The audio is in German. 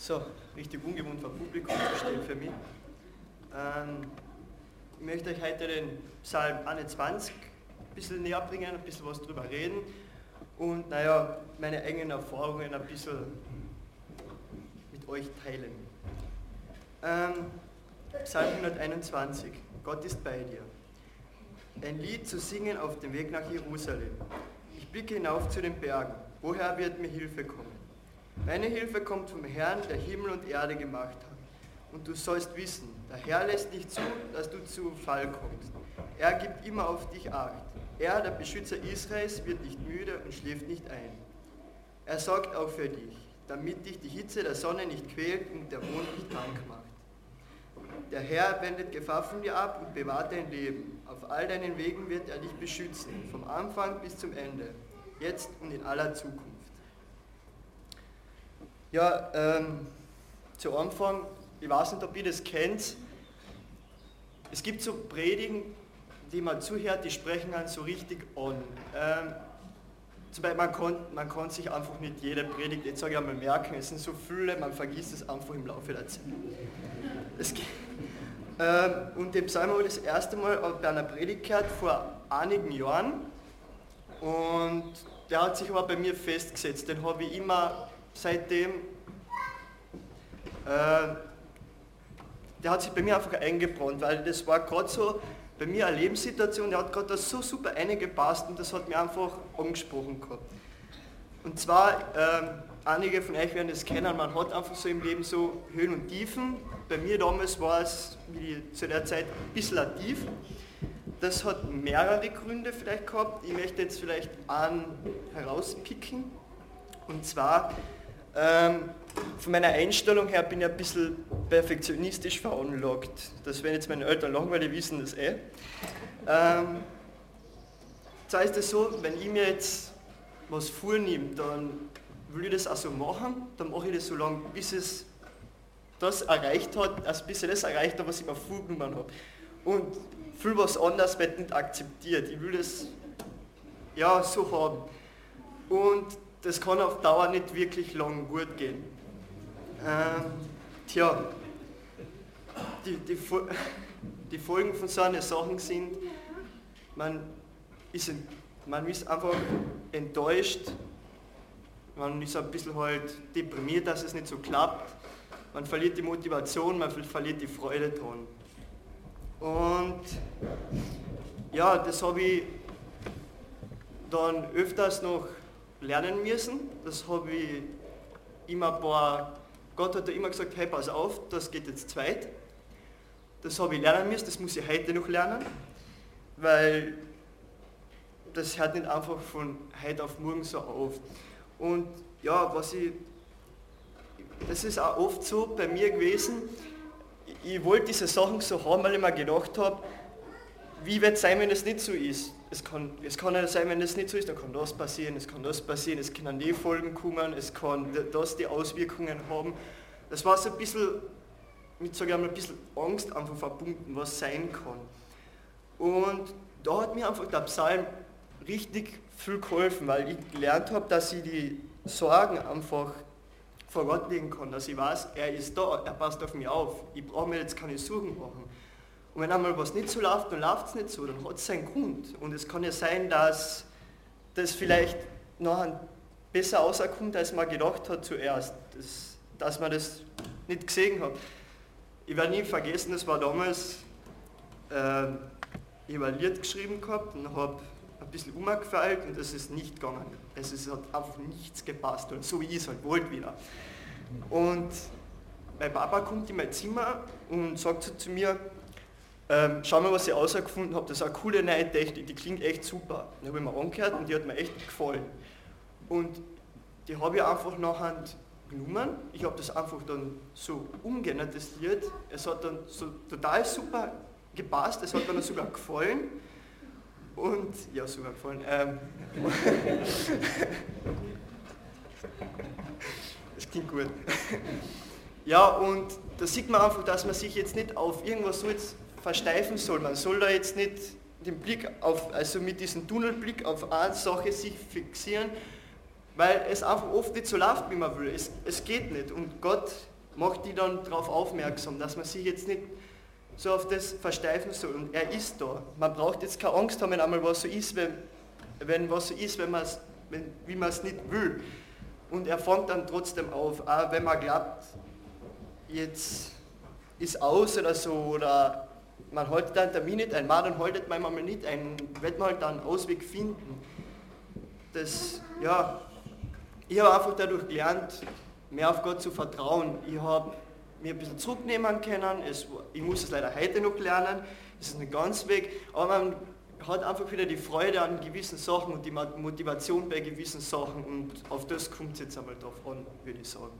So, richtig ungewohnt vor Publikum zu stehen für mich. Ähm, ich möchte euch heute den Psalm 21 ein bisschen näher bringen, ein bisschen was drüber reden und naja, meine eigenen Erfahrungen ein bisschen mit euch teilen. Ähm, Psalm 121, Gott ist bei dir. Ein Lied zu singen auf dem Weg nach Jerusalem. Ich blicke hinauf zu den Bergen. Woher wird mir Hilfe kommen? Meine Hilfe kommt vom Herrn, der Himmel und Erde gemacht hat. Und du sollst wissen, der Herr lässt nicht zu, dass du zu Fall kommst. Er gibt immer auf dich Acht. Er, der Beschützer Israels, wird nicht müde und schläft nicht ein. Er sorgt auch für dich, damit dich die Hitze der Sonne nicht quält und der Mond nicht krank macht. Der Herr wendet Gefahr von dir ab und bewahrt dein Leben. Auf all deinen Wegen wird er dich beschützen, vom Anfang bis zum Ende, jetzt und in aller Zukunft. Ja, ähm, zu Anfang, ich weiß nicht, ob ihr das kennt, es gibt so Predigen, die man zuhört, die sprechen dann so richtig an. Ähm, zum Beispiel, man kann, man kann sich einfach nicht jede Predigt, jetzt sage ich einmal, merken, es sind so viele, man vergisst es einfach im Laufe der Zeit. Es, ähm, und den Psalm habe ich das erste Mal bei einer Predigt gehört vor einigen Jahren und der hat sich aber bei mir festgesetzt, den habe ich immer seitdem, äh, der hat sich bei mir einfach eingebrannt, weil das war gerade so bei mir eine Lebenssituation, der hat gerade so super eingepasst und das hat mir einfach angesprochen gehabt. Und zwar, äh, einige von euch werden das kennen, man hat einfach so im Leben so Höhen und Tiefen. Bei mir damals war es wie zu der Zeit ein bisschen tief. Das hat mehrere Gründe vielleicht gehabt. Ich möchte jetzt vielleicht einen herauspicken. Und zwar ähm, von meiner Einstellung her bin ich ein bisschen perfektionistisch veranlagt. Das werden jetzt meine Eltern weil die wissen das eh. Ähm, zwar ist es so, wenn ich mir jetzt was vornehme, dann will ich das auch so machen, dann mache ich das so lange, bis es das erreicht hat, also bis ich das erreicht habe, was ich mir vorgenommen habe. Und viel was anderes wird nicht akzeptiert. Ich will das ja so haben. Und das kann auf Dauer nicht wirklich lang gut gehen. Ähm, tja, die, die, die, Folgen von so einer Sachen sind, man ist, man ist einfach enttäuscht, man ist ein bisschen halt deprimiert, dass es nicht so klappt, man verliert die Motivation, man verliert die Freude dran. Und ja, das habe ich dann öfters noch lernen müssen. Das habe ich immer ein paar, Gott hat da immer gesagt, hey, pass auf, das geht jetzt zweit. Das habe ich lernen müssen, das muss ich heute noch lernen, weil das hört nicht einfach von heute auf morgen so auf. Und ja, was ich, das ist auch oft so bei mir gewesen, ich wollte diese Sachen so haben, weil ich mir gedacht habe, wie wird es sein, wenn es nicht so ist? Es kann, es kann ja sein, wenn es nicht so ist, dann kann das passieren, es kann das passieren, es können die Folgen kommen, es kann das die Auswirkungen haben. Das war so ein bisschen, mit sage ich einmal, ein bisschen Angst einfach verbunden, was sein kann. Und da hat mir einfach der Psalm richtig viel geholfen, weil ich gelernt habe, dass ich die Sorgen einfach vor Gott legen kann, dass ich weiß, er ist da, er passt auf mich auf, ich brauche mir jetzt keine Sorgen machen. Und wenn einmal was nicht so läuft, dann läuft es nicht so, dann hat es seinen Grund. Und es kann ja sein, dass das vielleicht noch besser rauskommt, als man gedacht hat zuerst. Das, dass man das nicht gesehen hat. Ich werde nie vergessen, das war damals, äh, ich habe ein Lied geschrieben gehabt und habe ein bisschen umgefeilt und es ist nicht gegangen. Es ist, hat einfach nichts gepasst und so wie ich es halt wollte wieder. Und mein Papa kommt in mein Zimmer und sagt so zu mir, ähm, schau mal, was ich herausgefunden habe. Das ist eine coole neue Technik, die klingt echt super. Die habe ich mir angehört und die hat mir echt gefallen. Und die habe ich einfach nachher genommen. Ich habe das einfach dann so Lied. Es hat dann so total super gepasst, es hat dann sogar gefallen. Und, ja, sogar gefallen. Ähm, das klingt gut. Ja, und da sieht man einfach, dass man sich jetzt nicht auf irgendwas so jetzt versteifen soll. Man soll da jetzt nicht den Blick auf, also mit diesem Tunnelblick auf eine Sache sich fixieren, weil es einfach oft nicht so läuft, wie man will. Es, es geht nicht und Gott macht die dann darauf aufmerksam, dass man sich jetzt nicht so auf das versteifen soll. Und er ist da. Man braucht jetzt keine Angst haben, wenn einmal was so ist, wenn, wenn was so ist, wenn wenn, wie man es nicht will. Und er fängt dann trotzdem auf, auch wenn man glaubt, jetzt ist aus oder so, oder man hält dann Termin nicht ein, dann haltet man manchmal nicht ein, wird man halt dann Ausweg finden. Das, ja, ich habe einfach dadurch gelernt, mehr auf Gott zu vertrauen. Ich habe mir ein bisschen zurücknehmen können, es, ich muss es leider heute noch lernen, es ist nicht ganz weg, aber man hat einfach wieder die Freude an gewissen Sachen und die Motivation bei gewissen Sachen und auf das kommt es jetzt einmal drauf an, würde ich sagen.